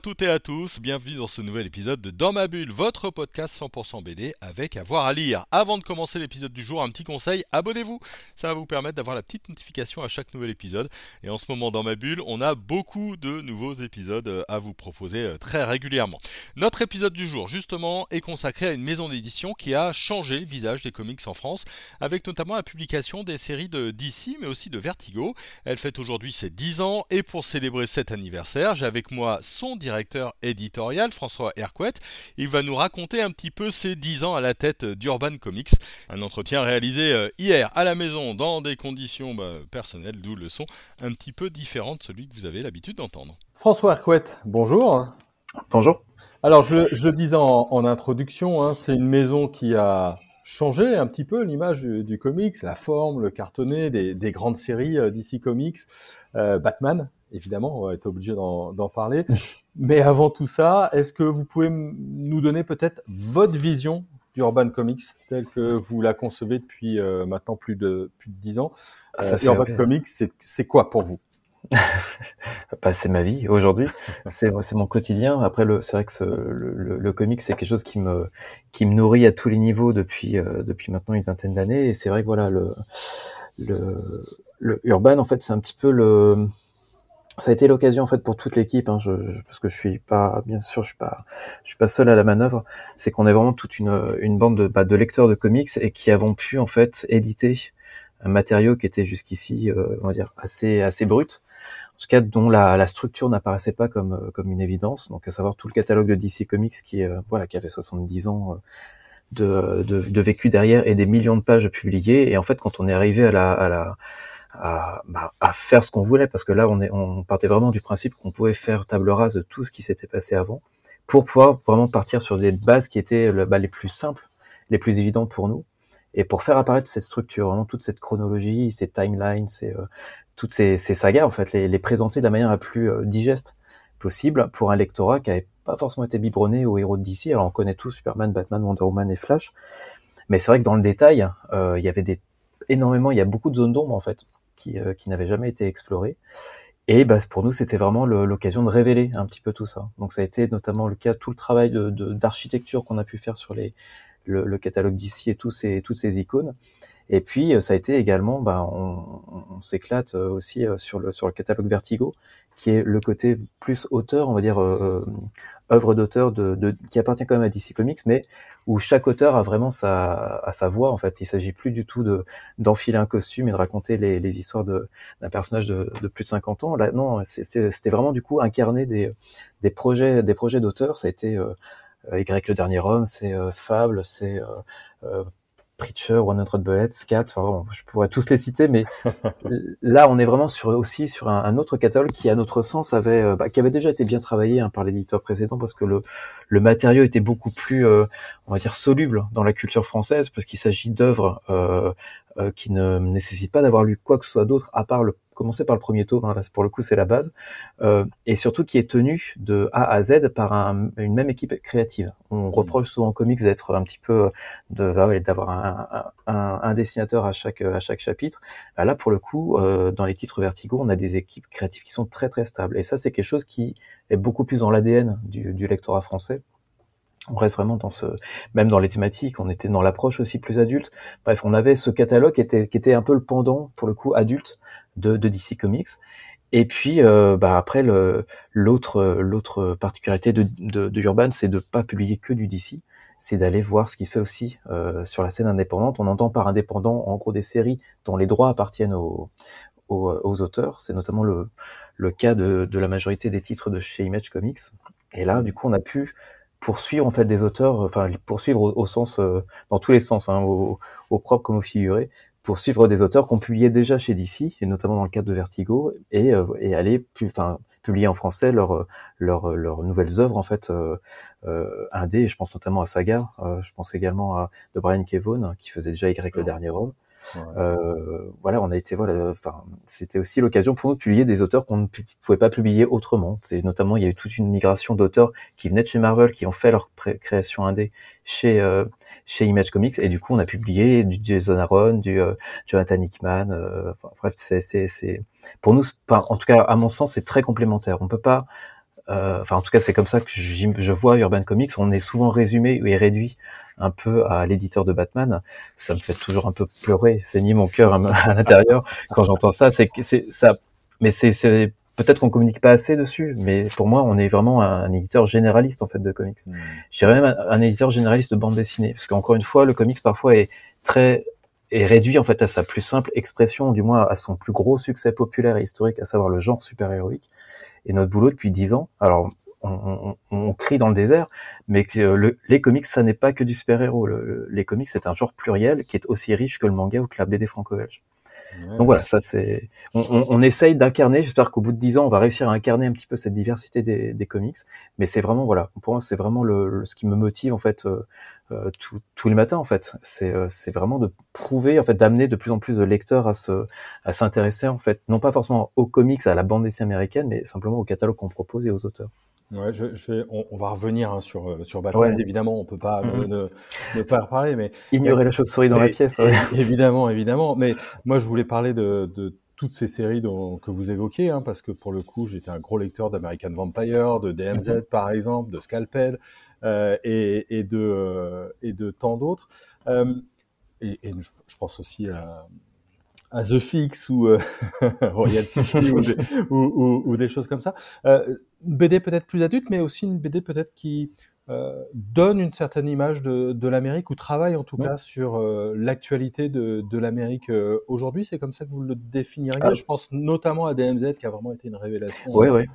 À toutes et à tous, bienvenue dans ce nouvel épisode de Dans ma bulle, votre podcast 100% BD avec avoir à lire. Avant de commencer l'épisode du jour, un petit conseil, abonnez-vous. Ça va vous permettre d'avoir la petite notification à chaque nouvel épisode. Et en ce moment dans ma bulle, on a beaucoup de nouveaux épisodes euh, à vous proposer euh, très régulièrement. Notre épisode du jour, justement, est consacré à une maison d'édition qui a changé le visage des comics en France, avec notamment la publication des séries de DC, mais aussi de Vertigo. Elle fête aujourd'hui ses 10 ans, et pour célébrer cet anniversaire, j'ai avec moi son directeur éditorial, François Hercouet. Il va nous raconter un petit peu ses 10 ans à la tête d'Urban Comics. Un entretien réalisé euh, hier à la maison dans des conditions bah, personnelles, d'où le son un petit peu différent de celui que vous avez l'habitude d'entendre. François Hercouet, bonjour. Bonjour. Alors, je, le disais en, introduction, hein, c'est une maison qui a changé un petit peu l'image du, comics, la forme, le cartonné des, grandes séries euh, d'ici Comics, euh, Batman, évidemment, on va être obligé d'en parler. Mais avant tout ça, est-ce que vous pouvez nous donner peut-être votre vision d'Urban Comics telle que vous la concevez depuis euh, maintenant plus de plus de dix ans? Euh, Urban Comics, c'est quoi pour vous? Bah, c'est ma vie aujourd'hui, c'est mon quotidien. Après, c'est vrai que le, le, comics c'est quelque chose qui me qui me nourrit à tous les niveaux depuis euh, depuis maintenant une vingtaine d'années. Et c'est vrai que voilà le le, le urban en fait c'est un petit peu le ça a été l'occasion en fait pour toute l'équipe, hein, je, parce que je suis pas, bien sûr, je suis pas, je suis pas seul à la manœuvre. C'est qu'on est vraiment toute une, une bande de, bah, de lecteurs de comics et qui avons pu en fait éditer un matériau qui était jusqu'ici, euh, on va dire, assez assez brut, en tout cas dont la, la structure n'apparaissait pas comme comme une évidence. Donc à savoir tout le catalogue de DC Comics qui euh, voilà qui avait 70 ans. Euh, de, de, de vécu derrière et des millions de pages publiées et en fait quand on est arrivé à la, à la à, bah, à faire ce qu'on voulait, parce que là, on, est, on partait vraiment du principe qu'on pouvait faire table rase de tout ce qui s'était passé avant, pour pouvoir vraiment partir sur des bases qui étaient bah, les plus simples, les plus évidentes pour nous, et pour faire apparaître cette structure, vraiment toute cette chronologie, ces timelines, ces, euh, toutes ces, ces, sagas, en fait, les, les, présenter de la manière la plus euh, digeste possible pour un lectorat qui n'avait pas forcément été biberonné aux héros de DC. Alors on connaît tous Superman, Batman, Wonder Woman et Flash, mais c'est vrai que dans le détail, euh, il y avait des énormément, il y a beaucoup de zones d'ombre en fait qui, euh, qui n'avait jamais été exploré. Et bah, pour nous, c'était vraiment l'occasion de révéler un petit peu tout ça. Donc ça a été notamment le cas, tout le travail d'architecture qu'on a pu faire sur le, catalogue d'ici et toutes ces icônes. Et puis euh, ça a été également, bah, on, s'éclate euh, aussi sur le, catalogue Vertigo, qui est le côté plus auteur, on va dire œuvre d'auteur de, qui appartient quand même à DC Comics, mais où chaque auteur a vraiment sa, sa voix. En fait, il s'agit plus du tout de d'enfiler un costume et de raconter les, les histoires d'un personnage de, de, plus de 50 ans. Là, non, c'était vraiment du coup incarner des des projets des projets d'auteur. Ça a été euh, Y le dernier homme, c'est euh, Fable, c'est euh, euh Preacher, One Hundred Bullets, Scalp, enfin je pourrais tous les citer, mais là on est vraiment sur aussi sur un, un, autre catalogue qui, à notre sens, avait euh, bah, qui avait déjà été bien travaillé hein, par l'éditeur précédent parce que le le matériau était beaucoup plus, euh, on va dire, soluble dans la culture française parce qu'il s'agit d'œuvres euh, euh, qui ne nécessitent pas d'avoir lu quoi que ce soit d'autre à part le commencer par le premier tome, hein, pour le coup c'est la base, euh, et surtout qui est tenu de A à Z par un, une même équipe créative. On mmh. reproche souvent aux comics d'être un petit peu de d'avoir un, un, un, dessinateur à chaque à chaque chapitre. Bah, là pour le coup, euh, dans les titres Vertigo, on a des équipes créatives qui sont très très stables, et ça c'est quelque chose qui est beaucoup plus dans l'ADN du, du lectorat français on reste vraiment dans ce, même dans les thématiques, on était dans l'approche aussi plus adulte. Bref, on avait ce catalogue qui était, un peu le pendant, pour le coup, adulte de, DC Comics. Et puis, euh, bah après, l'autre, particularité de, Urban, c'est de pas publier que du DC, c'est d'aller voir ce qui se fait aussi euh, sur la scène indépendante. On entend par indépendant, en gros, des séries dont les droits appartiennent aux, auteurs. C'est notamment le, cas de la majorité des titres de chez Image Comics. Et là, du coup, on a pu poursuivre en fait des auteurs, enfin poursuivre au, sens, euh, dans tous les sens, hein, au, au, propre comme au figuré, poursuivre des auteurs qu'on publiait déjà chez DC, et notamment dans le cadre de Vertigo, et, euh, et aller enfin publier en français leurs leurs nouvelles œuvres en fait euh, euh, indé. Je pense notamment à Saga, je pense également à de Brian Kevon qui faisait déjà Y le dernier homme. Euh, voilà, on a été voilà, enfin, c'était aussi l'occasion pour nous de publier des auteurs qu'on ne pouvait pas publier autrement. C'est notamment il y a eu toute une migration d'auteurs qui venaient de chez Marvel, qui ont fait leur création indé chez euh, chez Image Comics, et du coup on a publié du Jason Aaron, du euh, Jonathan Hickman. Euh, enfin, bref, c'est c'est pour nous, en tout cas à mon sens, c'est très complémentaire. On peut pas enfin en tout cas c'est comme ça que je vois Urban Comics, on est souvent résumé et réduit un peu à l'éditeur de Batman, ça me fait toujours un peu pleurer, saigner mon cœur à l'intérieur quand j'entends ça. C'est c'est ça, mais c'est peut-être qu'on communique pas assez dessus, mais pour moi, on est vraiment un, éditeur généraliste en fait de comics. Mmh. Je dirais même un, éditeur généraliste de bande dessinée, parce qu'encore une fois, le comics parfois est très est réduit en fait à sa plus simple expression, du moins à son plus gros succès populaire et historique, à savoir le genre super-héroïque. Et notre boulot depuis dix ans, alors on, on, crie dans le désert, mais le, les comics, ça n'est pas que du super-héros. Le, les comics, c'est un genre pluriel qui est aussi riche que le manga ou que la BD franco-belge. Donc voilà, ça c'est. On, on, essaye d'incarner. J'espère qu'au bout de dix ans, on va réussir à incarner un petit peu cette diversité des, des comics. Mais c'est vraiment voilà, pour moi, c'est vraiment le, ce qui me motive en fait euh, euh tous les matins en fait. C'est euh, c'est vraiment de prouver en fait d'amener de plus en plus de lecteurs à se à s'intéresser en fait non pas forcément aux comics, à la bande dessinée américaine, mais simplement au catalogue qu'on propose et aux auteurs. Ouais, je, je vais, on, on, va revenir hein, sur, euh, sur Batman. Évidemment, on peut pas ne, mm-hmm. ne, pas reparler, mais ignorer la chauve-souris dans la pièce. Évidemment, évidemment. Mais moi, je voulais parler de, de toutes ces séries dont, que vous évoquez, hein, parce que pour le coup, j'étais un gros lecteur d'American Vampire, de DMZ mm-hmm. par exemple, de Scalpel euh, et, et, de euh, et de tant d'autres. Euh, et, et je, pense aussi à à The Fix ou euh, Royal City ou, des, ou, ou, ou, des choses comme ça. Euh, une BD peut-être plus adulte, mais aussi une BD peut-être qui euh, donne une certaine image de, de l'Amérique ou travaille en tout cas sur euh, l'actualité de, de l'Amérique euh, aujourd'hui. C'est comme ça que vous le définiriez. Ah. Je pense notamment à DMZ qui a vraiment été une révélation. Oui, oui.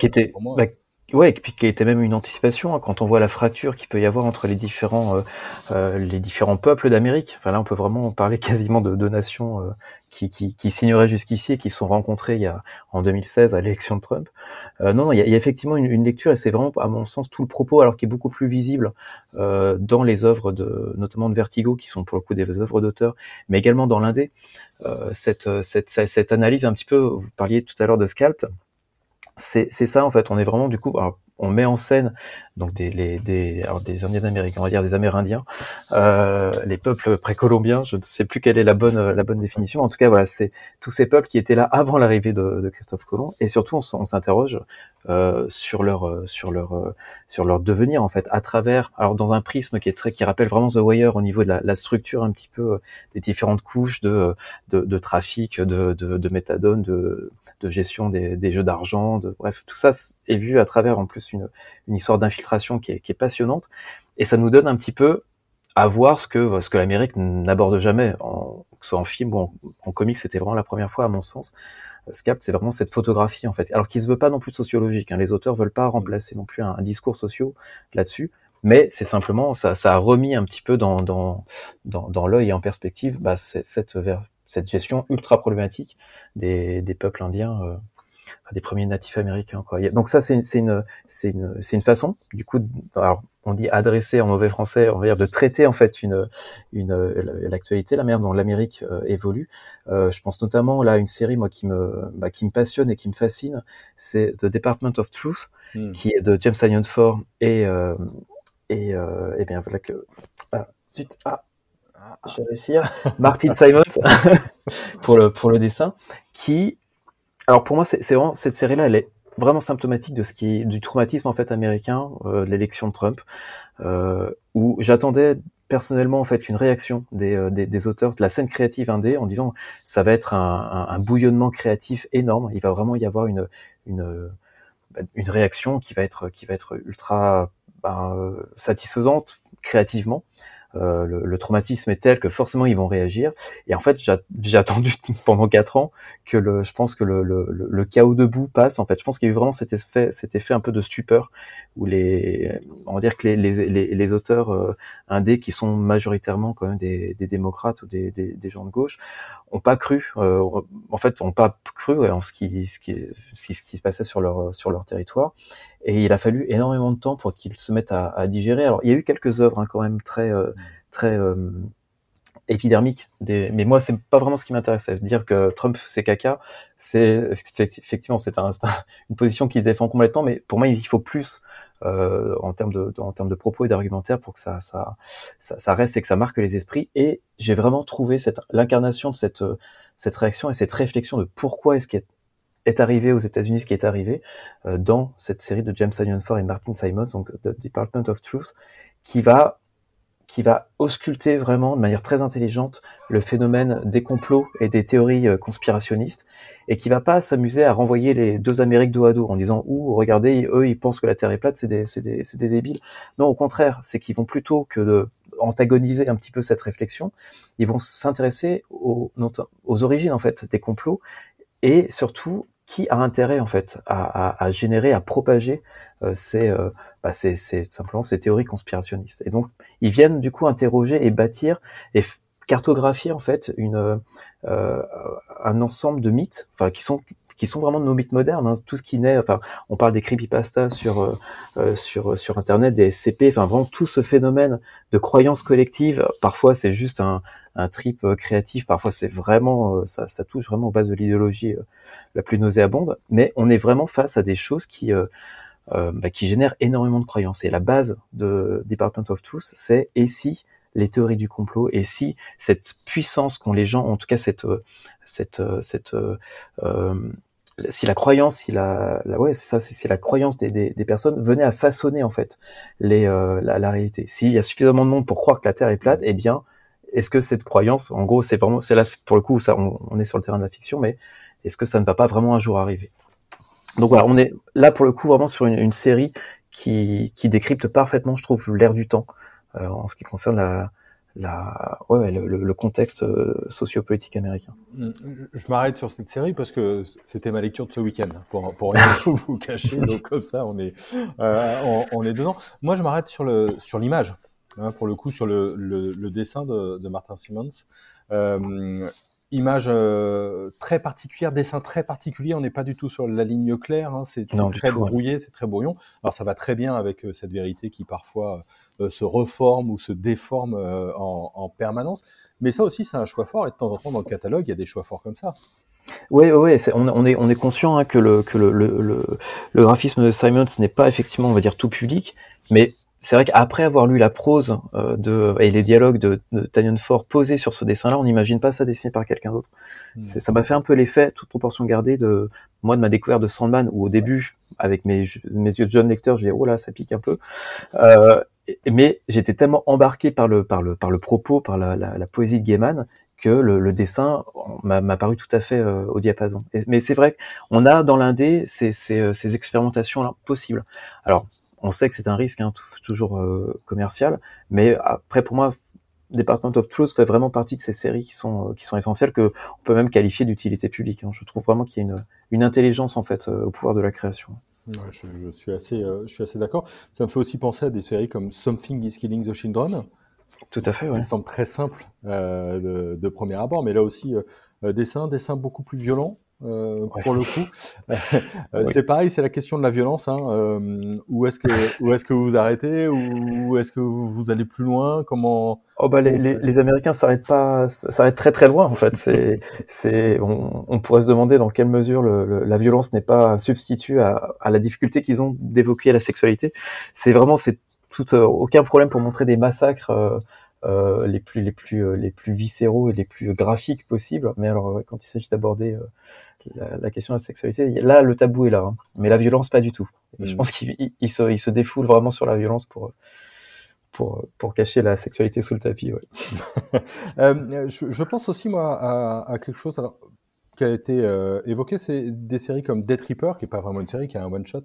qui était, bah, Ouais, et puis qui était même une anticipation hein, quand on voit la fracture qu'il peut y avoir entre les différents euh, euh, les différents peuples d'Amérique. Enfin là, on peut vraiment parler quasiment de deux nations euh, qui, qui, qui jusqu'ici et qui sont rencontrées il y a en 2016 à l'élection de Trump. non, non, il y a, effectivement une, lecture et c'est vraiment à mon sens tout le propos, alors qui est beaucoup plus visible dans les œuvres de notamment de Vertigo, qui sont pour le coup des œuvres d'auteur, mais également dans l'indé. cette, cette, cette analyse un petit peu, vous parliez tout à l'heure de Scalp c'est ça en fait. On est vraiment du coup, on met en scène donc des, les, des, alors des Indiens d'Amérique, on va dire des Amérindiens, euh, les peuples précolombiens. Je ne sais plus quelle est la bonne la bonne définition. En tout cas, voilà, c'est tous ces peuples qui étaient là avant l'arrivée de, de, Christophe Colomb. Et surtout, on, s'interroge euh, sur leur euh, sur leur euh, sur leur devenir en fait à travers alors dans un prisme qui est très qui rappelle vraiment The Wire au niveau de la, la structure un petit peu euh, des différentes couches de de, de trafic de, de, de méthadone de, de gestion des, des jeux d'argent de bref tout ça est vu à travers en plus une une histoire d'infiltration qui est, passionnante et ça nous donne un petit peu à voir ce que ce que l'Amérique n'aborde jamais que ce soit en film ou en, en comics c'était vraiment la première fois à mon sens Scapt, c'est vraiment cette photographie en fait. Alors qu'il se veut pas non plus sociologique. Hein. Les auteurs veulent pas remplacer non plus un, discours social là-dessus, mais c'est simplement ça, ça, a remis un petit peu dans dans dans, dans l'œil et en perspective bah, cette cette gestion ultra problématique des, des peuples indiens. Des premiers natifs américains. Quoi. Donc ça, c'est une, c'est une, c'est une, c'est une façon, du coup, alors on dit adresser en mauvais français, on va dire de traiter en fait une, une l'actualité, la manière dont l'Amérique euh, évolue. Euh, je pense notamment là à une série moi qui me, bah, qui me passionne et qui me fascine, c'est The Department of Truth, hmm. qui est de James Sion Ford et euh, et, et bien voilà que ah, suite ah je vais réussir. Martin Simons pour le pour le dessin, qui alors pour moi, c'est vraiment cette série-là, elle est vraiment symptomatique de ce qui du traumatisme en fait américain euh, de l'élection de Trump, euh, où j'attendais personnellement en fait une réaction des, euh, des, des, auteurs de la scène créative indé en disant ça va être un, un, un, bouillonnement créatif énorme, il va vraiment y avoir une une, une réaction qui va être qui va être ultra ben, satisfaisante créativement. Euh, le, le, traumatisme est tel que forcément ils vont réagir. Et en fait, j'ai attendu pendant quatre ans que le, je pense que le, le, le, chaos debout passe. En fait, je pense qu'il y a eu vraiment cet effet, cet effet un peu de stupeur où les, on va dire que les, les, les, auteurs euh, indés qui sont majoritairement quand même des, des démocrates ou des, des, des, gens de gauche ont pas cru, euh, en fait, ont pas cru en ce qui, ce qui, ce qui, ce qui se passait sur leur sur leur territoire. Et il a fallu énormément de temps pour qu'ils se mettent à, à, digérer. Alors, il y a eu quelques œuvres hein, quand même très, euh, très euh, épidermique. Des... Mais moi, c'est pas vraiment ce qui m'intéresse. Dire que Trump c'est caca, c'est effectivement c'est un, une position qui se défend complètement. Mais pour moi, il faut plus euh, en termes de, en termes de propos et d'argumentaire pour que ça, ça, ça, ça, reste et que ça marque les esprits. Et j'ai vraiment trouvé cette l'incarnation de cette cette réaction et cette réflexion de pourquoi est-ce qu'il est arrivé aux États-Unis ce qui est arrivé euh, dans cette série de James Simon Ford et Martin Simons, donc The Department of Truth, qui va qui va ausculter vraiment de manière très intelligente le phénomène des complots et des théories euh, conspirationnistes et qui va pas s'amuser à renvoyer les deux Amériques dos à dos en disant ou regardez eux ils pensent que la Terre est plate c'est des c'est des c'est des débiles. Non au contraire c'est qu'ils vont plutôt que de antagoniser un petit peu cette réflexion ils vont s'intéresser aux aux origines en fait des complots et surtout qui a intérêt en fait à, générer, à propager euh, ces, euh, bah, simplement ces théories conspirationnistes. Et donc ils viennent du coup interroger et bâtir et cartographier en fait une, euh, un ensemble de mythes, qui sont qui sont vraiment nos mythes modernes. Hein. Tout ce qui naît, enfin, on parle des creepypastas sur euh, euh, sur sur internet, des SCP, enfin vraiment tout ce phénomène de croyances collectives. Parfois c'est juste un, un trip euh, créatif, parfois c'est vraiment euh, ça, ça touche vraiment aux bases de l'idéologie la plus nauséabonde. Mais on est vraiment face à des choses qui bah, qui génèrent énormément de croyances. Et la base de Department of Truth, c'est et si les théories du complot et si cette puissance qu'ont les gens, en tout cas cette cette cette euh, si la croyance, si la, ouais, c'est ça, si la croyance des, personnes venait à façonner en fait les, euh, la, réalité. S'il y a suffisamment de monde pour croire que la Terre est plate, eh bien, est-ce que cette croyance, en gros, c'est c'est là pour le coup, ça, on, est sur le terrain de la fiction, mais est-ce que ça ne va pas vraiment un jour arriver? Donc voilà, on est là pour le coup vraiment sur une, une série qui, qui décrypte parfaitement, je trouve, l'air du temps euh, en ce qui concerne la, la, ouais, le, le, contexte euh, sociopolitique américain. Mm, je m'arrête sur cette série parce que c'était ma lecture de ce week-end, pour, pour rien vous cacher. Donc comme ça, on est, euh, on, on, est dedans. Moi, je m'arrête sur le sur l'image, hein, pour le coup, sur le, le, le dessin de, de, Martin Simmons. Euh, image euh, très particulière, dessin très particulier. On n'est pas du tout sur la ligne claire. Hein, c'est très brouillé, c'est très brouillon. Alors ça va très bien avec euh, cette vérité qui parfois se reforme ou se déforme euh, en, en, permanence. Mais ça aussi, c'est un choix fort. Et de temps en temps, dans le catalogue, il y a des choix forts comme ça. Oui, oui, on, on, est, on est conscient hein, que, le, que le, le, le, le graphisme de Simons n'est pas effectivement, on va dire, tout public, mais c'est vrai qu'après avoir lu la prose euh, de, et les dialogues de, de Tanyon Ford posés sur ce dessin-là, on n'imagine pas ça dessiné par quelqu'un d'autre. Mmh. Ça m'a fait un peu l'effet, toute proportion gardée, de moi de ma découverte de Sandman, où au début, avec mes, mes yeux de jeune lecteur, je disais oh là, ça pique un peu. Euh, mais j'étais tellement embarqué par le par le par le propos, par la, la, la poésie de Gaiman que le, le dessin m'a paru tout à fait euh, au diapason. Mais c'est vrai qu'on a dans l'indé ces, ces, ces expérimentations là possibles. Alors on sait que c'est un risque, hein, toujours euh, commercial, mais après pour moi, Department of Truth fait vraiment partie de ces séries qui sont euh, qui sont essentielles que on peut même qualifier d'utilité publique. Hein. Je trouve vraiment qu'il y a une, une intelligence en fait euh, au pouvoir de la création. Ouais, je, je, suis assez euh, je suis assez d'accord. Ça me fait aussi penser à des séries comme Something is Killing the Children. Tout à fait. Ouais. Qui semble très simple de, de, premier abord, mais là aussi dessin dessin beaucoup plus violent euh, ouais. pour le coup. Euh, oui. C'est pareil, c'est la question de la violence. Hein. Euh, où est-ce que où est-ce que vous vous arrêtez ou est-ce que vous allez plus loin Comment Oh bah les, les, les Américains s'arrêtent pas, s'arrêtent très très loin en fait. C'est c'est on, on, pourrait se demander dans quelle mesure le, le, la violence n'est pas un substitut à, à la difficulté qu'ils ont d'évoquer la sexualité. C'est vraiment c'est tout euh, aucun problème pour montrer des massacres. Euh, les plus les plus les plus viscéraux et les plus graphiques possibles mais alors quand il s'agit d'aborder la, la, question de la sexualité, là, le tabou est là, hein. mais la violence, pas du tout. Mmh. Je pense qu'il il se, il se défoule vraiment sur la violence pour, pour, pour cacher la sexualité sous le tapis. Ouais. euh, je, je, pense aussi, moi, à, à quelque chose alors, qui a été euh, évoqué, c'est des séries comme Death Reaper, qui est pas vraiment une série, qui est un one-shot,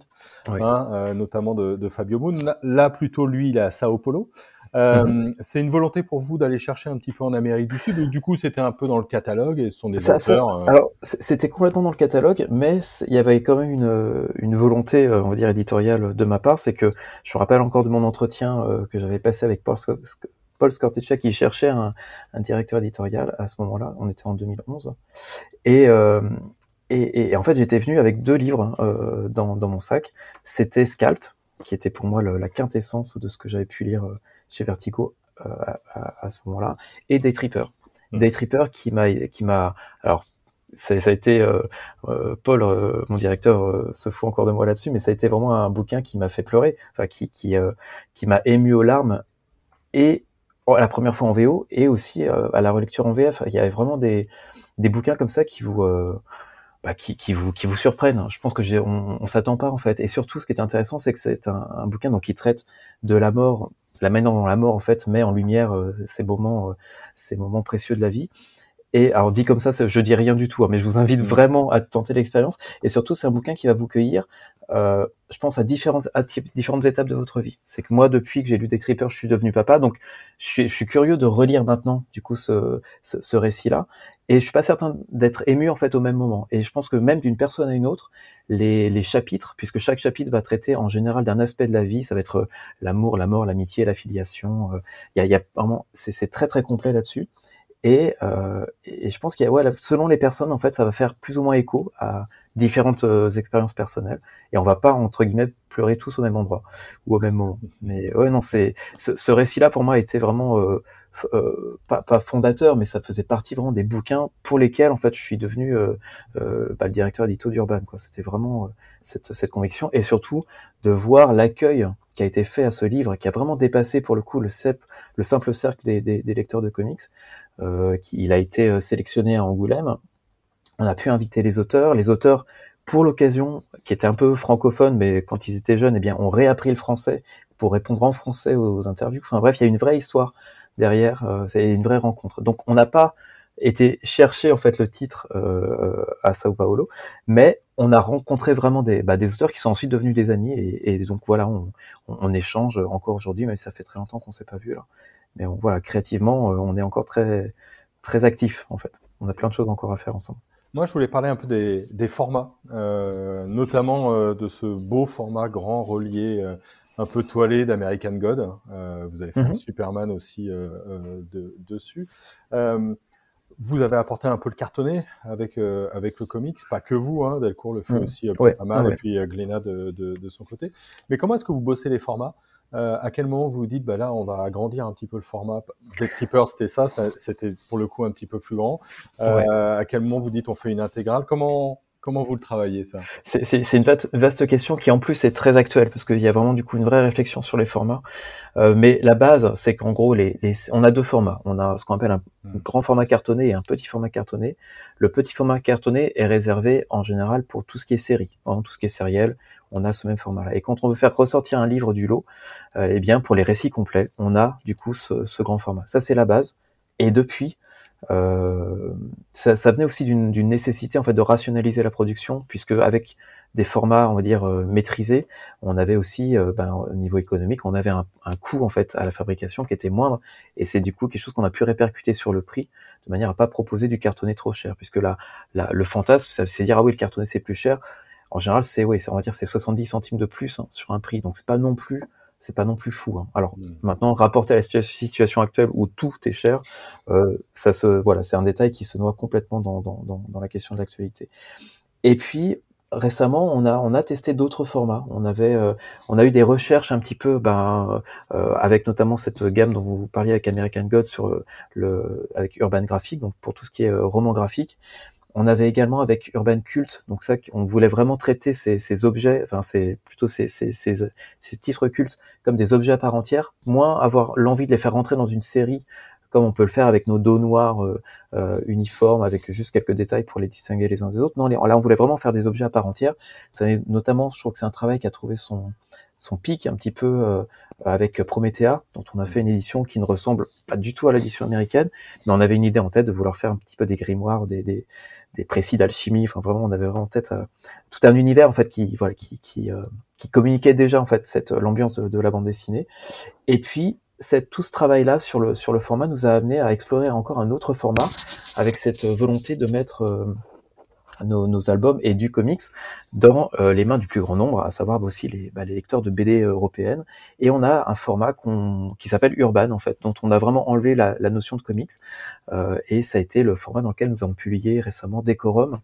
oui. hein, euh, notamment de, de, Fabio Moon. Là, plutôt, lui, il est à Sao Paulo. Euh, mmh. C'est une volonté pour vous d'aller chercher un petit peu en Amérique du Sud, ou du coup c'était un peu dans le catalogue et ce sont des ça, auteurs. Ça, euh... Alors c'était complètement dans le catalogue, mais il y avait quand même une, une volonté, euh, on va dire éditoriale de ma part, c'est que je me rappelle encore de mon entretien euh, que j'avais passé avec Paul, Paul Scorticcia qui cherchait un, un, directeur éditorial à ce moment-là, on était en 2011, et euh, et, et, en fait, j'étais venu avec deux livres euh, dans, dans, mon sac. C'était Scalped, qui était pour moi le, la quintessence de ce que j'avais pu lire chez Vertigo à, ce moment-là, et Day Tripper. Mm. Day Tripper qui m'a, qui m'a, alors ça, ça, a été euh, euh, Paul, euh, mon directeur, se fout encore de moi là-dessus, mais ça a été vraiment un bouquin qui m'a fait pleurer, enfin qui qui qui m'a ému aux larmes et la première fois en VO et aussi à la relecture en VF. Il y avait vraiment des des bouquins comme ça qui vous bah, qui, qui, vous qui vous surprennent. Je pense que j'ai, on, on s'attend pas en fait. Et surtout, ce qui est intéressant, c'est que c'est un, un, bouquin donc qui traite de la mort, la manière dont la mort en fait met en lumière ces moments, ces moments précieux de la vie. Et alors dit comme ça, je dis rien du tout, hein, mais je vous invite mm. vraiment à tenter l'expérience. Et surtout, c'est un bouquin qui va vous cueillir, euh, je pense, à différentes, différentes étapes de votre vie. C'est que moi, depuis que j'ai lu des trippers, je suis devenu papa, donc je suis, curieux de relire maintenant, du coup, ce, récit-là. Et je suis pas certain d'être ému en fait au même moment. Et je pense que même d'une personne à une autre, les, chapitres, puisque chaque chapitre va traiter en général d'un aspect de la vie, ça va être euh, l'amour, la mort, l'amitié, la filiation. Euh, il y a vraiment, c'est très très complet là-dessus. Et, euh, et, je pense qu'il y a, ouais, selon les personnes, en fait, ça va faire plus ou moins écho à différentes euh, expériences personnelles. Et on va pas, entre guillemets, pleurer tous au même endroit ou au même moment. Mais ouais, non, c'est ce, ce récit-là pour moi était vraiment euh, euh, pas, pas, fondateur, mais ça faisait partie vraiment des bouquins pour lesquels, en fait, je suis devenu euh, bah, le directeur édito d'Urban. Quoi, c'était vraiment cette, cette conviction et surtout de voir l'accueil qui a été fait à ce livre, qui a vraiment dépassé pour le coup le, CEP, le simple cercle des, des, des lecteurs de comics. Euh, qui, il a été euh, sélectionné à Angoulême. On a pu inviter les auteurs. Les auteurs, pour l'occasion, qui étaient un peu francophones, mais quand ils étaient jeunes, eh bien, ont réappris le français pour répondre en français aux, interviews. Enfin bref, il y a une vraie histoire derrière. Euh, c'est une vraie rencontre. Donc, on n'a pas été chercher en fait le titre euh, à Sao Paulo, mais on a rencontré vraiment des, bah, des auteurs qui sont ensuite devenus des amis et, et donc voilà, on, on, échange encore aujourd'hui, mais ça fait très longtemps qu'on s'est pas vu là mais on, voilà, créativement, euh, on est encore très, très actif en fait. On a plein de choses encore à faire ensemble. Moi, je voulais parler un peu des, des formats, euh, notamment euh, de ce beau format grand relié, euh, un peu toilé d'American God. Vous avez fait Mhm. un Superman aussi de- dessus. vous avez apporté un peu le cartonné avec avec le comics, pas que vous, hein, Delcourt le fait Mhm. aussi Ouais, pas mal, ouais. et puis Glénat de, de, de son côté. Mais comment est-ce que vous bossez les formats? Euh, à quel moment vous vous dites, bah là, on va agrandir un petit peu le format? Dead Creeper, c'était ça, ça c'était pour le coup un petit peu plus grand. Euh, Ouais. À quel moment vous dites, on fait une intégrale? Comment comment vous le travaillez ça? C'est une vaste, question qui en plus est très actuelle parce qu'il y a vraiment du coup une vraie réflexion sur les formats. Euh, mais la base, c'est qu'en gros, les, les, on a deux formats. On a ce qu'on appelle un Mm. grand format cartonné et un petit format cartonné. Le petit format cartonné est réservé en général pour tout ce qui est série, tout ce qui est sériel. On a ce même format-là. Et quand on veut faire ressortir un livre du lot, euh, eh bien pour les récits complets, on a du coup ce, ce grand format. Ça c'est la base. Et depuis, euh, ça, ça venait aussi d'une nécessité en fait de rationaliser la production, puisque avec des formats, on va dire euh, maîtrisés, on avait aussi, euh, ben, au niveau économique, on avait un, un coût en fait à la fabrication qui était moindre, et c'est du coup quelque chose qu'on a pu répercuter sur le prix, de manière à pas proposer du cartonné trop cher, puisque là, le fantasme, c'est dire ah oui le cartonné c'est plus cher. En général, c'est oui, on va dire c'est 70 centimes de plus hein, sur un prix, donc c'est pas non plus, c'est pas non plus fou. Hein. Alors Mm. Maintenant, rapporté à la situa- situation actuelle où tout est cher, euh, ça se, voilà, c'est un détail qui se noie complètement dans, dans, dans, dans la question de l'actualité. Et puis récemment, on a on a testé d'autres formats. On avait euh, on a eu des recherches un petit peu, ben, euh, avec notamment cette gamme dont vous parliez avec American God sur le avec Urban Graphic, donc pour tout ce qui est roman graphique. On avait également avec Urban Cult, donc ça, on voulait vraiment traiter ces, ces objets, enfin c'est plutôt ces, ces, ces, titres cultes comme des objets à part entière, moins avoir l'envie de les faire rentrer dans une série comme on peut le faire avec nos dos noirs euh, euh, uniformes, avec juste quelques détails pour les distinguer les uns des autres. Non, là on voulait vraiment faire des objets à part entière. Ça, notamment, je trouve que c'est un travail qui a trouvé son son pic un petit peu euh, avec Promethea, dont on a fait une édition qui ne ressemble pas du tout à l'édition américaine, mais on avait une idée en tête de vouloir faire un petit peu des grimoires, des, des, des précis d'alchimie. Enfin, vraiment, on avait vraiment en tête euh, tout un univers en fait qui voilà qui qui, euh, communiquait déjà en fait cette l'ambiance de, de la bande dessinée. Et puis cette, tout ce travail-là sur le sur le format nous a amené à explorer encore un autre format avec cette volonté de mettre euh, nos, nos albums et du comics dans euh, les mains du plus grand nombre, à savoir aussi les, bah, les lecteurs de BD européennes. Et on a un format qui s'appelle Urban, en fait, dont on a vraiment enlevé la, la notion de comics. Euh, et ça a été le format dans lequel nous avons publié récemment Decorum,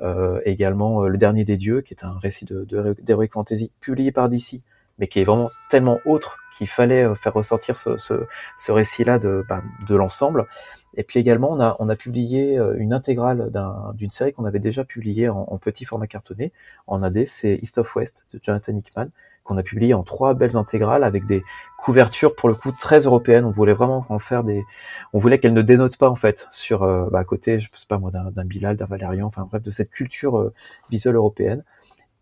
euh, également euh, Le Dernier des Dieux, qui est un récit de, de, Fantasy publié par DC, mais qui est vraiment tellement autre qu'il fallait faire ressortir ce, ce, ce récit-là de, ben, de l'ensemble. Et puis également, on a, on a publié une intégrale d'une série qu'on avait déjà publiée en, petit format cartonné en AD, c'est East of West de Jonathan Hickman, qu'on a publié en trois belles intégrales avec des couvertures pour le coup très européennes. On voulait vraiment en faire des, on voulait qu'elles ne dénotent pas en fait sur euh, bah, à côté, je sais pas moi, d'un Bilal, d'un Valérian, enfin bref, de cette culture euh, visuelle européenne.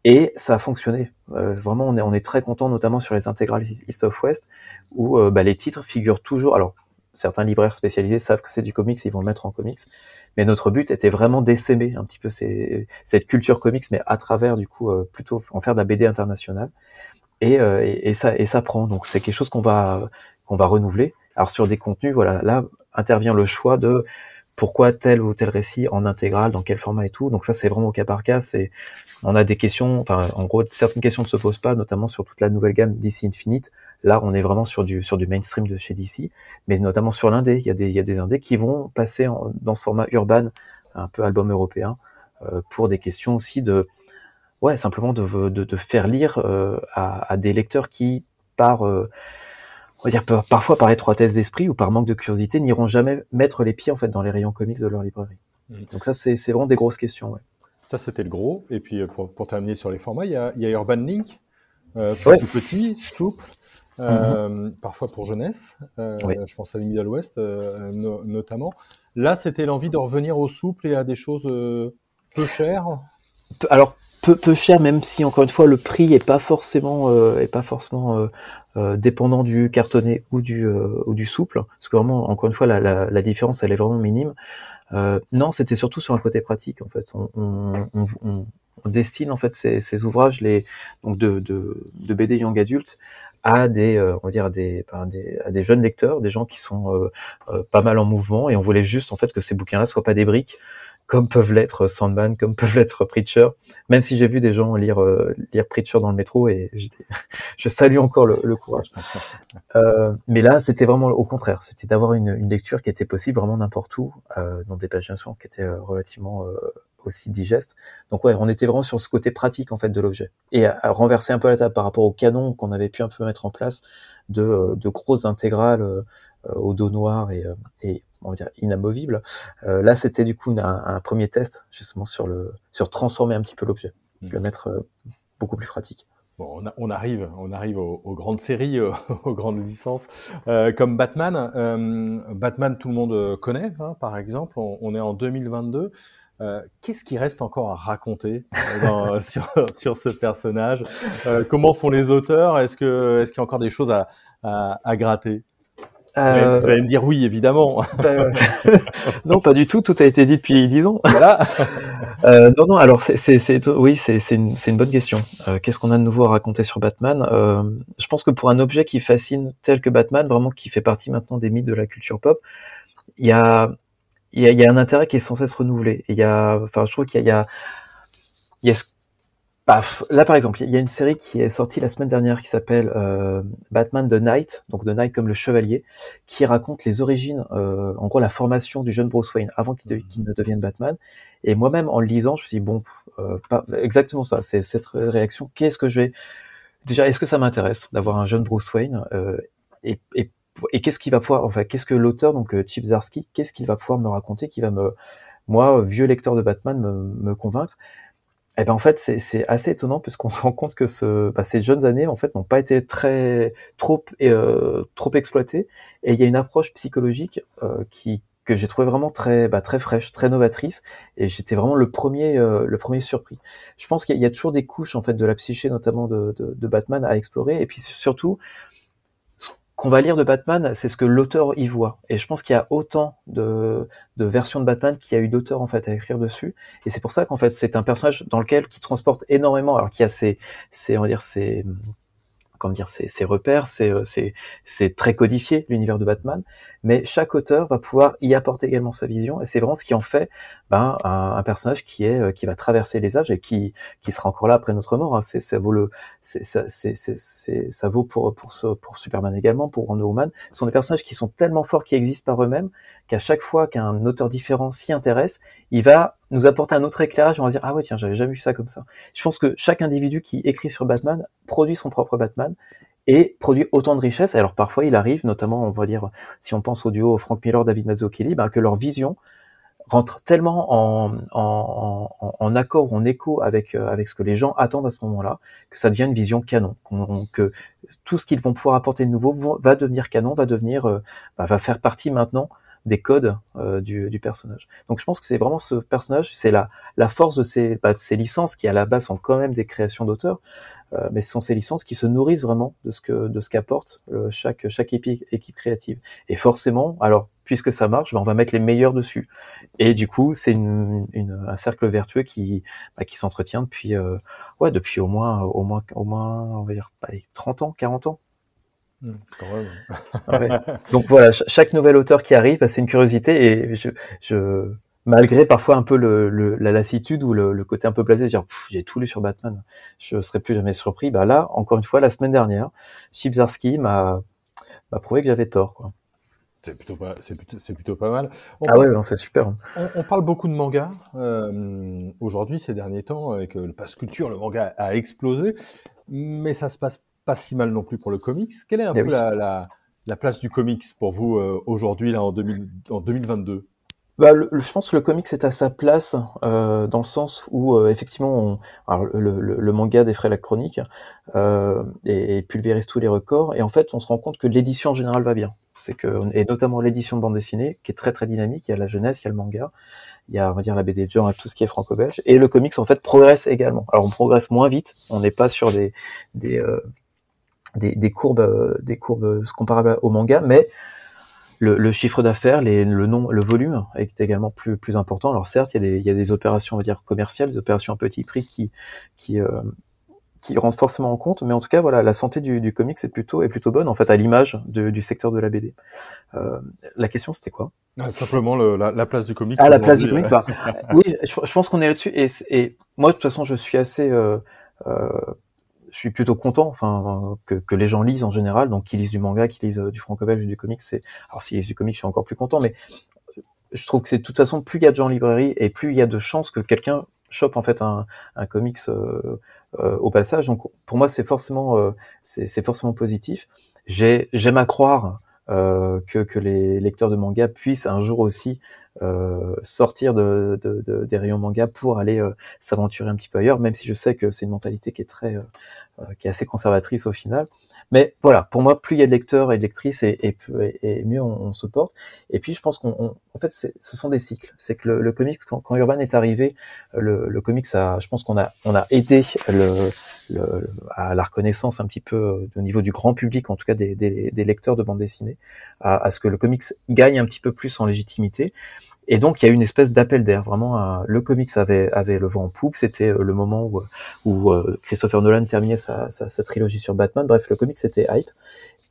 Et ça a fonctionné. Euh, vraiment, on est, on est très content, notamment sur les intégrales East of West, où bah, les titres figurent toujours. Alors, certains libraires spécialisés savent que c'est du comics, ils vont le mettre en comics. Mais notre but était vraiment d'essaimer un petit peu ces, cette culture comics, mais à travers du coup plutôt en faire de la BD internationale. Euh, et, et, ça et ça prend. Donc c'est quelque chose qu'on va qu'on va renouveler. Alors sur des contenus, voilà, là intervient le choix de pourquoi tel ou tel récit en intégral, dans quel format et tout. Donc ça c'est vraiment au cas par cas. On a des questions, enfin en gros certaines questions ne se posent pas, notamment sur toute la nouvelle gamme DC Infinite. Là on est vraiment sur du sur du mainstream de chez DC, mais notamment sur l'indé. Il y a des il y a des indés qui vont passer dans ce format urbain, un peu album européen, euh, pour des questions aussi de ouais, simplement de, de, de faire lire euh, à, à, des lecteurs qui, par, euh, on va dire parfois par étroitesse d'esprit ou par manque de curiosité, n'iront jamais mettre les pieds en fait dans les rayons comics de leur librairie. Mmh. Donc ça, c'est vraiment des grosses questions. Ouais. Ça, c'était le gros. Et puis, euh, pour, pour, terminer sur les formats, il y a, il y a Urban Link, euh, ouais. tout petit, souple, euh, mmh. parfois pour jeunesse. Euh, oui. Je pense à les Middle West no, notamment. Là, c'était l'envie de revenir au souple et à des choses peu chères. Alors, peu, peu cher, même si encore une fois le prix est pas forcément euh, est pas forcément euh, euh, dépendant du cartonné ou du euh, ou du souple, parce que vraiment encore une fois la, la, la différence elle est vraiment minime. Euh, non, c'était surtout sur un côté pratique en fait. On, on, on, on destine en fait ces, ces, ouvrages les donc de, de, de BD young adultes à des on va dire à des, à des, à des jeunes lecteurs, des gens qui sont pas mal en mouvement et on voulait juste en fait que ces bouquins-là soient pas des briques comme peuvent l'être Sandman, comme peuvent l'être Preacher. Même si j'ai vu des gens lire euh, lire Preacher dans le métro et je salue encore le, le courage. Euh, mais là, c'était vraiment au contraire. C'était d'avoir une, une, lecture qui était possible vraiment n'importe où, euh, dans des pages qui étaient euh, relativement euh, aussi digestes. Donc ouais, on était vraiment sur ce côté pratique en fait de l'objet et à, à, renverser un peu la table par rapport au canon qu'on avait pu un peu mettre en place de, euh, de grosses intégrales au dos noir et, et on va dire inamovible. Euh, là, c'était du coup un, un, premier test justement sur le sur transformer un petit peu l'objet, mmh. le mettre euh, beaucoup plus pratique. Bon, on, a, on, arrive, on arrive aux, aux grandes séries, aux, aux, grandes licences, euh, comme Batman. Euh, Batman, tout le monde connaît, hein, par exemple. On, on, est en 2022. Euh, Qu'est-ce qui reste encore à raconter dans, sur, sur, ce personnage? Comment font les auteurs? Est-ce que est-ce qu'il y a encore des choses à, à, à gratter? Euh... Vous allez me dire oui, évidemment. Ben, non, pas du tout. Tout a été dit depuis dix ans. Voilà. euh, non, non. Alors, c'est, oui, c'est, une, une, bonne question. Euh, qu'est-ce qu'on a de nouveau à raconter sur Batman? Je pense que pour un objet qui fascine tel que Batman, vraiment qui fait partie maintenant des mythes de la culture pop, il y a, il y a, y a un intérêt qui est sans cesse renouvelé. Il y a, enfin, je trouve qu'il y a, il y a ce Paf. Là, par exemple, il y a une série qui est sortie la semaine dernière qui s'appelle euh, Batman the Knight, donc The Knight comme le chevalier, qui raconte les origines, euh, en gros la formation du jeune Bruce Wayne avant qu'il qu ne devienne Batman. Et moi-même, en le lisant, je me suis dit, bon, euh, pas exactement ça, c'est cette réaction. Qu'est-ce que je vais... Déjà, est-ce que ça m'intéresse d'avoir un jeune Bruce Wayne Et, et, et qu'est-ce qu'il va pouvoir... Enfin, qu'est-ce que l'auteur, donc Chip Zarsky, qu'est-ce qu'il va pouvoir me raconter qui va me... Moi, vieux lecteur de Batman, me convaincre eh ben en fait c'est assez étonnant puisqu'on se rend compte que ce, bah, ces jeunes années en fait n'ont pas été très trop euh, trop exploitées. Et il y a une approche psychologique euh, qui que j'ai trouvé vraiment très bah, très fraîche, très novatrice. Et j'étais vraiment le premier euh, le premier surpris. Je pense qu'il y, y, a toujours des couches en fait de la psyché notamment de, de, de Batman à explorer. Et puis surtout qu'on va lire de Batman, c'est ce que l'auteur y voit. Et je pense qu'il y a autant de, de versions de Batman qu'il y a eu d'auteurs en fait à écrire dessus. Et c'est pour ça qu'en fait c'est un personnage dans lequel qui transporte énormément, alors qu'il y a ses, ses, on va dire ses, comment dire, ses, ses repères, c'est c'est très codifié l'univers de Batman, mais chaque auteur va pouvoir y apporter également sa vision, et c'est vraiment ce qui en fait ben, un, personnage qui est euh, qui va traverser les âges et qui qui sera encore là après notre mort. Hein. C'est ça vaut le c'est ça c'est ça vaut pour pour pour Superman également, pour Wonder Woman. Ce sont des personnages qui sont tellement forts, qui existent par eux-mêmes, qu'à chaque fois qu'un auteur différent s'y intéresse, il va nous apporter un autre éclairage. On va dire ah ouais tiens j'avais jamais vu ça comme ça. Je pense que chaque individu qui écrit sur Batman produit son propre Batman et produit autant de richesse. Alors parfois il arrive, notamment on va dire si on pense au duo Frank Miller David Mazzucchelli, ben, que leur vision rentre tellement en, en, en, accord ou en écho avec, euh, avec ce que les gens attendent à ce moment-là, que ça devient une vision canon, que tout ce qu'ils vont pouvoir apporter de nouveau va devenir canon, va devenir, bah, va faire partie maintenant des codes euh, du, du, personnage. Donc je pense que c'est vraiment ce personnage, c'est la, la force de ces, bah, de ces licences qui à la base sont quand même des créations d'auteurs, euh, mais ce sont ces licences qui se nourrissent vraiment de ce que de ce qu'apporte euh, chaque chaque équipe, créative. Et forcément, alors puisque ça marche, ben, on va mettre les meilleurs dessus. Et du coup, c'est une, une, un cercle vertueux qui bah, qui s'entretient depuis euh, ouais depuis au moins au moins au moins on va dire 30 ans, 40 ans. Mmh, Donc voilà, chaque nouvel auteur qui arrive, bah, c'est une curiosité et je, je malgré parfois un peu le, la lassitude ou le, côté un peu blasé, dire j'ai tout lu sur Batman, je serais plus jamais surpris. Bah là, encore une fois, la semaine dernière, Chip m'a prouvé que j'avais tort. Quoi. C'est plutôt pas, c'est plutôt, c'est plutôt pas mal. ah ouais, c'est super. On, parle beaucoup de manga euh, aujourd'hui, ces derniers temps, avec le pass culture, le manga a explosé, mais ça se passe pas si mal non plus pour le comics. Quelle est un eh peu la, la, la, place du comics pour vous euh, aujourd'hui, là, en, 2000, en 2022 bah, je pense que le comics est à sa place euh, dans le sens où euh, effectivement on, alors, le, le, le, manga défraie la chronique euh, et, et, pulvérise tous les records et en fait on se rend compte que l'édition en général va bien. C'est que et notamment l'édition de bande dessinée qui est très très dynamique. Il y a la jeunesse, il y a le manga, il y a on va dire la BD de genre et tout ce qui est franco-belge et le comics en fait progresse également. Alors on progresse moins vite, on n'est pas sur des des, euh, des, des courbes des courbes comparables au manga, mais le, chiffre d'affaires, le nom, le volume est également plus, plus important. Alors certes, il y, a des, il y a des opérations, on va dire commerciales, des opérations à petit prix qui, qui, euh, qui forcément en compte, mais en tout cas, voilà, la santé du, du comics est plutôt, est plutôt bonne, en fait, à l'image du secteur de la BD. Euh, la question, c'était quoi? Ah, Simplement le, la, la, place du comics. Ah, la place du comics, bah, oui, je, je, pense qu'on est là-dessus, et, et, moi, de toute façon, je suis assez... Euh, euh, je suis plutôt content, enfin, que, que, les gens lisent en général, donc qu'ils lisent du manga, qu'ils lisent euh, du franco-belge, du comics. C'est, alors s'ils lisent du comics, je suis encore plus content, mais je trouve que c'est de toute façon plus il y a de gens en librairie et plus il y a de chances que quelqu'un chope en fait un, un comics euh, euh, au passage. Donc pour moi c'est forcément euh, c'est forcément positif. J'ai j'aime à croire euh, que, que, les lecteurs de manga puissent un jour aussi sortir de, de, de, des rayons manga pour aller euh, s'aventurer un petit peu ailleurs, même si je sais que c'est une mentalité qui est très, qui est assez conservatrice au final. Mais voilà, pour moi, plus il y a de lecteurs et de lectrices, et, et, et mieux on, on, se porte. Et puis, je pense qu'on, en fait, ce sont des cycles. C'est que le, le comics, quand, quand, Urban est arrivé, le, le comics, a, je pense qu'on a, on a aidé le, le, à la reconnaissance un petit peu euh, au niveau du grand public, en tout cas des, des, des lecteurs de bande dessinée, à, à, ce que le comics gagne un petit peu plus en légitimité. Et donc il y a eu une espèce d'appel d'air. Vraiment, le comics avait, avait le vent en poupe. C'était euh, le moment où, où euh, Christopher Nolan terminait sa, sa, sa, trilogie sur Batman. Bref, le comics était hype.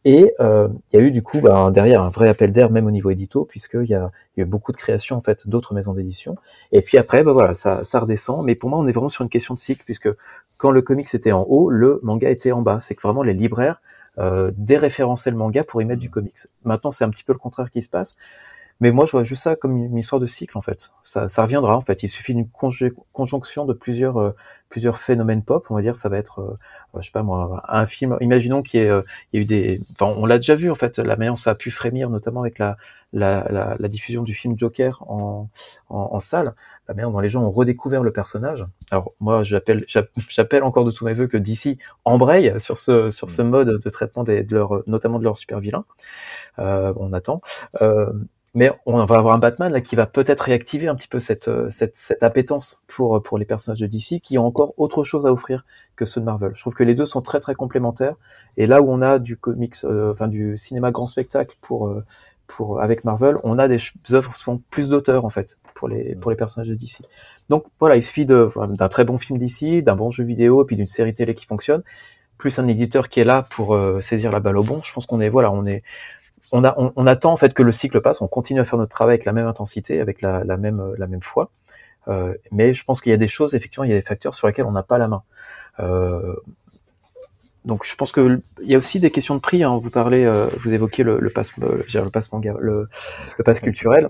Et euh, il y a eu du coup ben, derrière un vrai appel d'air même au niveau édito, puisqu'il y a, il y a eu beaucoup de créations en fait d'autres maisons d'édition. Et puis après, ben, voilà, ça, ça redescend. Mais pour moi, on est vraiment sur une question de cycle, puisque quand le comics était en haut, le manga était en bas. C'est que vraiment les libraires euh, déréférençaient le manga pour y mettre du comics. Maintenant, c'est un petit peu le contraire qui se passe. Mais moi, je vois juste ça comme une histoire de cycle, en fait. Ça, ça reviendra, en fait. Il suffit d'une conjonction de plusieurs, euh, plusieurs phénomènes pop. On va dire, ça va être, euh, je sais pas moi, un film. Imaginons qu'il y, ait, euh, il y a eu des, enfin, on l'a déjà vu, en fait. La manière dont ça a pu frémir, notamment avec la, la, la, la diffusion du film Joker en, en, en, salle. La manière dont les gens ont redécouvert le personnage. Alors, moi, j'appelle, j'appelle encore de tous mes voeux que DC embraye sur ce, sur ce mm. mode de traitement des, de leur, notamment de leurs super vilains. on attend. Euh, mais on va avoir un Batman là qui va peut-être réactiver un petit peu cette, euh, cette, cette appétence pour, pour les personnages de DC qui ont encore autre chose à offrir que ceux de Marvel. Je trouve que les deux sont très très complémentaires et là où on a du comics, euh, enfin du cinéma grand spectacle pour, euh, pour avec Marvel, on a des œuvres qui sont plus d'auteurs en fait pour les pour les personnages de DC. Donc voilà, il suffit d'un très bon film DC, d'un bon jeu vidéo et puis d'une série télé qui fonctionne, plus un éditeur qui est là pour saisir la balle au bon. Je pense qu'on est voilà, on est on, a, on, attend en fait que le cycle passe, on continue à faire notre travail avec la même intensité, avec la, la même, la même foi. Euh, mais je pense qu'il y a des choses, effectivement, il y a des facteurs sur lesquels on n'a pas la main. Euh, donc je pense que il y a aussi des questions de prix. Hein. Vous parlez, euh, vous évoquez le, le pass, le, le pass manga, le, le pass culturel.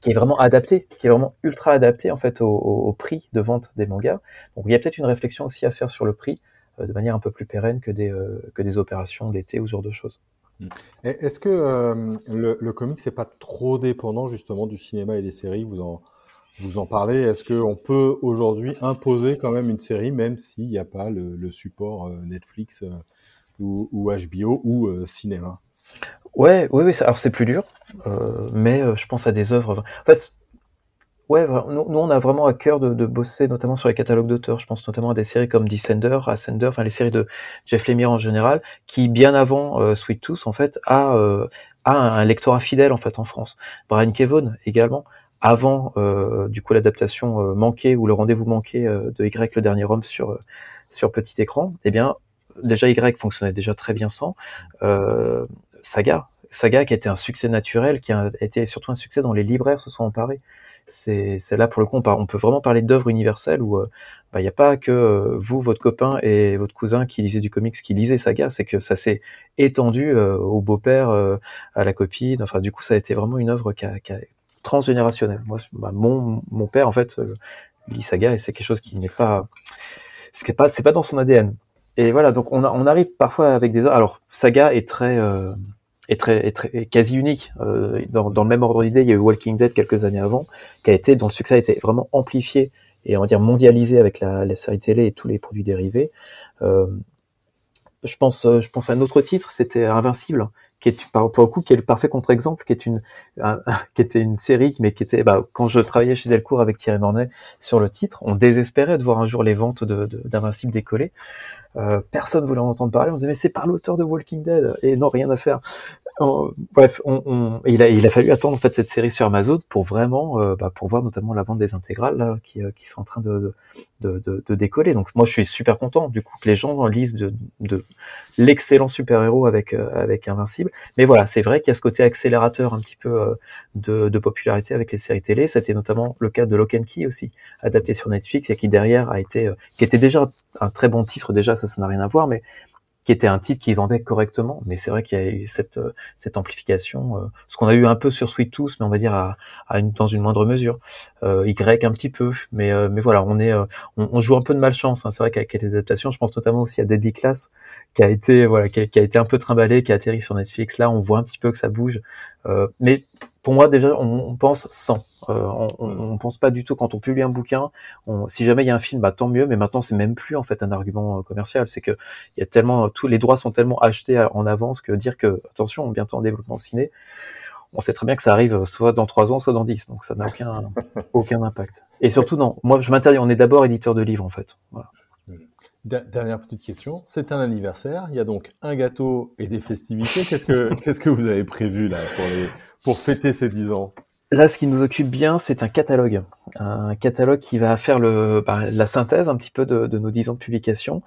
qui est vraiment adapté, qui est vraiment ultra adapté en fait au, prix de vente des mangas. Donc il y a peut-être une réflexion aussi à faire sur le prix euh, de manière un peu plus pérenne que des, euh, que des opérations d'été ou ce genre de choses. Mm. Est-ce que euh, le, le comics n'est pas trop dépendant justement du cinéma et des séries? Vous en, vous en parlez. Est-ce qu'on peut aujourd'hui imposer quand même une série, même s'il n'y a pas le, support Netflix ou, ou, HBO ou cinéma? Ouais, oui, oui. Alors c'est plus dur, mais je pense à des œuvres. Ouais, nous, on a vraiment à cœur de, bosser notamment sur les catalogues d'auteurs. Je pense notamment à des séries comme Descender, Ascender, enfin les séries de Jeff Lemire en général, qui bien avant euh, Sweet Tooth en fait a, euh, a un, lectorat fidèle en fait en France. Brian Kevon également, avant euh, du coup l'adaptation manquée ou le rendez-vous manqué de Y le dernier homme sur sur petit écran, eh bien déjà Y fonctionnait déjà très bien sans. Saga, Saga qui a été un succès naturel, qui a été surtout un succès dont les libraires se sont emparés c'est là pour le coup on, peut vraiment parler d'œuvres universelles où euh, bah, il n'y a pas que euh, vous, votre copain et votre cousin qui lisez du comics, qui lisez Saga, c'est que ça s'est étendu euh, au beau-père, à la copine. Enfin, du coup, ça a été vraiment une œuvre qui a, qui a transgénérationnelle. Moi, bah, mon, mon père, en fait, lit Saga et c'est quelque chose qui n'est pas, c'est pas, pas dans son ADN. Et voilà, donc on, on arrive parfois avec des. Alors, Saga est très est très, très quasi unique. Euh, dans, dans, le même ordre d'idée, il y a eu Walking Dead quelques années avant, qui a été dont le succès a été vraiment amplifié et on va dire mondialisé avec la, la série télé et tous les produits dérivés. Euh, je pense, je pense à un autre titre, c'était Invincible, qui est pour le coup qui est le parfait contre-exemple, qui est une qui était une série, mais qui était bah, quand je travaillais chez Delcourt avec Thierry Mornay sur le titre, on désespérait de voir un jour les ventes d'Invincible de, décoller. Euh, personne voulait en entendre parler. On disait mais c'est par l'auteur de Walking Dead et non rien à faire bref, on, on, il, a, il a fallu attendre en fait cette série sur Amazon pour vraiment, euh, bah, pour voir notamment la vente des intégrales là, qui, euh, qui sont en train de, de, de, de, décoller. Donc moi, je suis super content du coup que les gens lisent de, l'excellent super héros avec euh, avec Invincible. Mais voilà, c'est vrai qu'il y a ce côté accélérateur un petit peu de, de popularité avec les séries télé. C'était notamment le cas de Lock and Key aussi, adapté sur Netflix et qui derrière a été, qui était déjà un très bon titre déjà, ça, ça n'a rien à voir, mais qui était un titre qui vendait correctement, mais c'est vrai qu'il y a eu cette, euh, cette amplification, euh, ce qu'on a eu un peu sur Sweet Tooth, mais on va dire à, à une, dans une moindre mesure. Euh, y un petit peu, mais, euh, mais voilà, on est, on, joue un peu de malchance. Hein. C'est vrai qu'avec les adaptations, je pense notamment aussi à Deadly Class, qui a été, voilà, qui a, qui a, été un peu trimballé, qui a atterri sur Netflix. Là, on voit un petit peu que ça bouge, mais pour moi déjà on, pense sans euh, on, on, pense pas du tout. Quand on publie un bouquin on, si jamais il y a un film bah tant mieux. Mais maintenant c'est même plus en fait un argument euh, commercial. C'est que il y a tellement tous les droits sont tellement achetés en avance que dire que attention bientôt en développement ciné on sait très bien que ça arrive soit dans trois ans soit dans dix. Donc ça n'a aucun aucun impact. Et surtout non. Moi je m'interdis. On est d'abord éditeur de livres en fait. Voilà. Dernière petite question, c'est un anniversaire, il y a donc un gâteau et des festivités. Qu'est-ce que, qu'est-ce que vous avez prévu là pour, les, pour fêter ces 10 ans? Là, ce qui nous occupe bien, c'est un catalogue. Un catalogue qui va faire le, bah, la synthèse un petit peu de, de, nos 10 ans de publication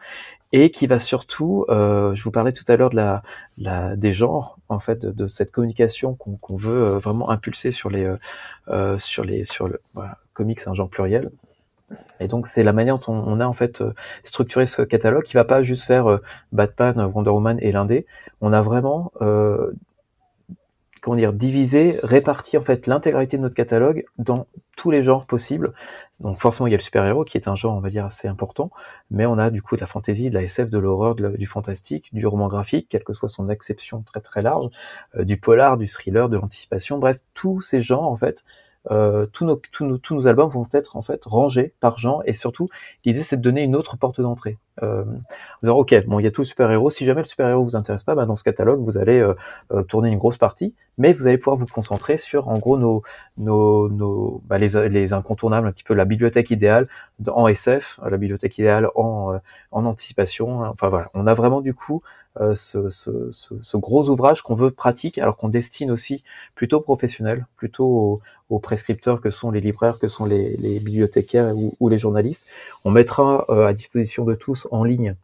et qui va surtout, euh, je vous parlais tout à l'heure de la, la, des genres, en fait, de, de cette communication qu'on qu'on veut euh, vraiment impulser sur les, euh, euh, sur les, sur le voilà, comics, un genre pluriel, et donc c'est la manière dont on a en fait euh, structuré ce catalogue qui va pas juste faire euh, Batman, Wonder Woman et l'indé. On a vraiment euh, comment dire divisé, réparti en fait l'intégralité de notre catalogue dans tous les genres possibles. Donc forcément il y a le super-héros qui est un genre on va dire assez important, mais on a du coup de la fantasy, de la SF, de l'horreur, du fantastique, du roman graphique, quelle que soit son acception très très large, du polar, du thriller, de l'anticipation, bref tous ces genres en fait euh, tous, nos, tous, nos, tous nos albums vont être en fait rangés par genre et surtout l'idée c'est de donner une autre porte d'entrée. Euh, dire, ok, bon il y a tout le super héros. Si jamais le super héros vous intéresse pas, bah, dans ce catalogue vous allez euh, euh, tourner une grosse partie, mais vous allez pouvoir vous concentrer sur en gros nos, nos, nos bah, les, les incontournables, un petit peu la bibliothèque idéale en SF, la bibliothèque idéale en, en anticipation. Enfin voilà, on a vraiment du coup euh, ce, ce, ce, gros ouvrage qu'on veut pratique, alors qu'on destine aussi plutôt professionnels, plutôt aux, prescripteurs que sont les libraires, que sont les, les bibliothécaires ou, les journalistes. On mettra euh, à disposition de tous en ligne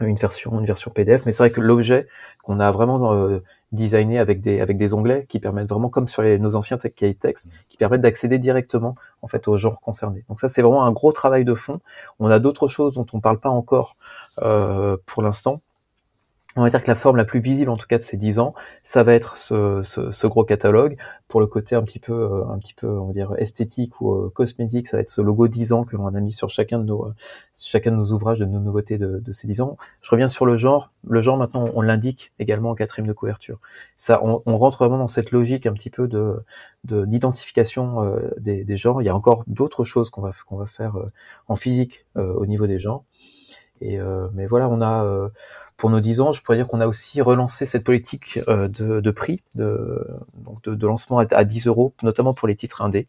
une version, une version PDF, mais c'est vrai que l'objet qu'on a vraiment euh, designé avec des, avec des onglets qui permettent vraiment, comme sur les, nos anciens cahiers texte, qui permettent d'accéder directement en fait aux genres concernés. Donc ça, c'est vraiment un gros travail de fond. On a d'autres choses dont on parle pas encore euh, pour l'instant, on va dire que la forme la plus visible en tout cas de ces 10 ans, ça va être ce, ce, ce, gros catalogue. Pour le côté un petit peu, euh, un petit peu, on va dire esthétique ou euh, cosmétique, ça va être ce logo 10 ans que l'on a mis sur chacun de nos, chacun de nos ouvrages, de nos nouveautés de, de, ces 10 ans. Je reviens sur le genre. Le genre maintenant, on, l'indique également en quatrième de couverture. Ça, on, on, rentre vraiment dans cette logique un petit peu de d'identification euh, des, des, genres. Il y a encore d'autres choses qu'on va qu'on va faire euh, en physique au niveau des genres. Et mais voilà, on a pour nos 10 ans, je pourrais dire qu'on a aussi relancé cette politique euh, de, prix, de, lancement à, 10 euros, notamment pour les titres indés.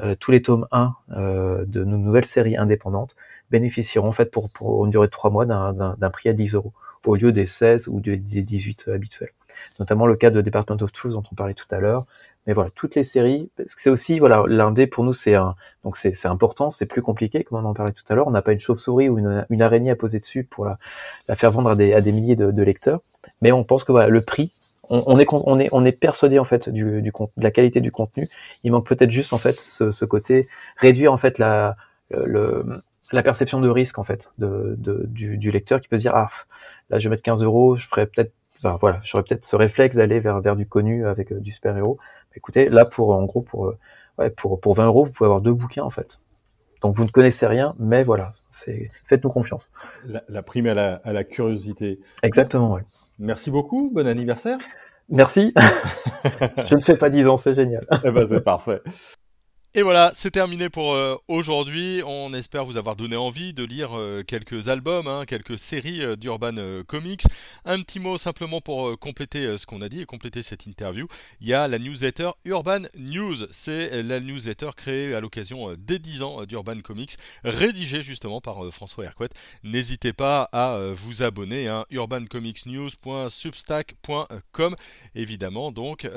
Euh, tous les tomes 1 euh, de nos nouvelles séries indépendantes bénéficieront en fait pour, pour une durée de 3 mois d'un prix à 10 euros au lieu des 16 ou des 18 habituels. Notamment le cas de Department of Truth dont on parlait tout à l'heure, mais voilà, toutes les séries, parce que c'est aussi, voilà, l'indé pour nous c'est un, donc c'est, c'est important, c'est plus compliqué, comme on en parlait tout à l'heure. On n'a pas une chauve-souris ou une, une, araignée à poser dessus pour la, la faire vendre à des, à des milliers de, de, lecteurs. Mais on pense que voilà, le prix, on, on, est, on est, on est persuadé en fait du, du, de la qualité du contenu. Il manque peut-être juste en fait ce, ce côté réduire en fait la, le, la perception de risque en fait de, de du, du, lecteur qui peut se dire ah là je vais mettre 15 euros, je ferais peut-être Enfin, voilà, j'aurais peut-être ce réflexe d'aller vers, vers du connu avec euh, du super-héros. Écoutez, là, pour, en gros, pour, euh, ouais, pour, pour 20 euros, vous pouvez avoir deux bouquins, en fait. Donc, vous ne connaissez rien, mais voilà, c'est, faites-nous confiance. La, la, prime à la, à la curiosité. Exactement, oui. Merci beaucoup, bon anniversaire. Merci. Je ne fais pas 10 ans, c'est génial. eh ben, c'est parfait. Et voilà, c'est terminé pour euh, aujourd'hui. On espère vous avoir donné envie de lire euh, quelques albums, hein, quelques séries euh, d'Urban Comics. Un petit mot simplement pour compléter ce qu'on a dit et compléter cette interview. Il y a la newsletter Urban News. C'est la newsletter créée à l'occasion des 10 ans d'Urban Comics, rédigée justement par François Hercouet. N'hésitez pas à vous abonner, hein, urbancomicsnews.substack.com. Évidemment, donc,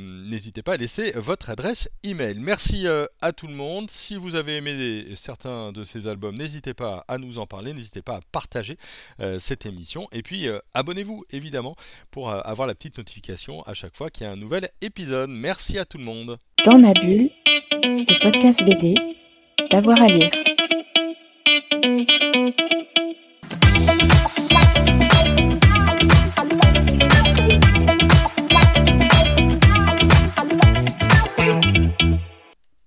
n'hésitez pas à laisser votre adresse email. Merci euh, à tout le monde. Si vous avez aimé certains de ces albums, n'hésitez pas à nous en parler, n'hésitez pas à partager euh, cette émission. Et puis euh, abonnez-vous évidemment pour avoir la petite notification à chaque fois qu'il y a un nouvel épisode. Merci à tout le monde. Dans ma bulle, le podcast BD, d'avoir à lire.